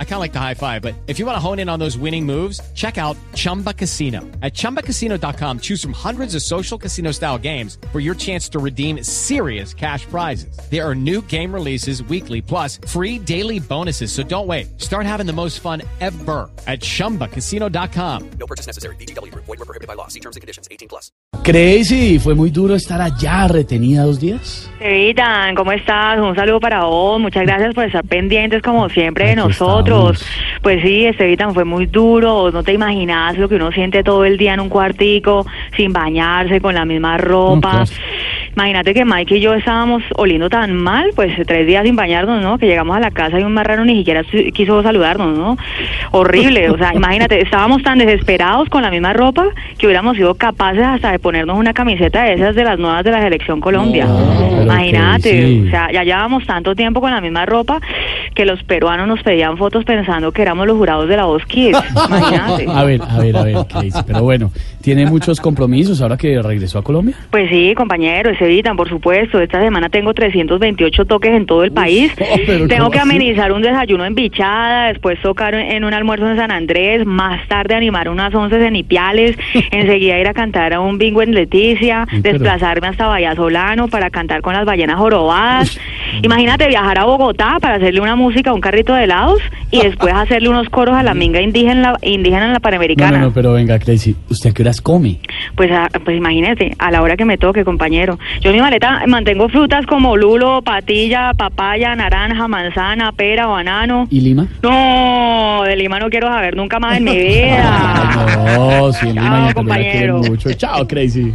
I kind of like the high five, but if you want to hone in on those winning moves, check out Chumba Casino. At chumbacasino.com, choose from hundreds of social casino style games for your chance to redeem serious cash prizes. There are new game releases weekly, plus free daily bonuses. So don't wait. Start having the most fun ever at chumbacasino.com. No purchase necessary. BGW. Void were prohibited by law. See terms and conditions. 18 plus. Crazy, ¿fue muy duro estar allá retenida dos días? Evitan, ¿cómo estás? Un saludo para vos. Muchas gracias por estar pendientes como siempre de Aquí nosotros. Pues sí, Estevitan fue muy duro. No te imaginas lo que uno siente todo el día en un cuartico, sin bañarse, con la misma ropa. Mm, Imagínate que Mike y yo estábamos oliendo tan mal, pues tres días sin bañarnos, ¿no? Que llegamos a la casa y un marrano ni siquiera quiso saludarnos, ¿no? Horrible, o sea, imagínate, estábamos tan desesperados con la misma ropa que hubiéramos sido capaces hasta de ponernos una camiseta de esas de las nuevas de la selección Colombia. No, imagínate, sí. o sea, ya llevábamos tanto tiempo con la misma ropa que los peruanos nos pedían fotos pensando que éramos los jurados de la Voz Kids. Imagínate. A ver, a ver, a ver, Crazy. Pero bueno, ¿tiene muchos compromisos ahora que regresó a Colombia? Pues sí, compañero, se evitan, por supuesto. Esta semana tengo 328 toques en todo el país. oh, tengo ¿cómo que amenizar un desayuno en Bichada, después tocar en un almuerzo en San Andrés, más tarde animar unas once en Ipiales, enseguida ir a cantar a un bingo en Leticia, pero- desplazarme hasta Vallasolano para cantar con las ballenas jorobadas. Imagínate viajar a Bogotá para hacerle una música a un carrito de helados y después hacerle unos coros a la minga indígena, indígena en la Panamericana. no, no, pero venga, Crazy. ¿Usted a qué horas come? Pues, a- pues imagínate, a la hora que me toque, compañero. Yo en mi maleta mantengo frutas como lulo, patilla, papaya, naranja, manzana, pera, banano. ¿Y Lima? No, de Lima no quiero saber nunca más en mi vida. No, en Chao, compañero. mucho. Chao, Crazy.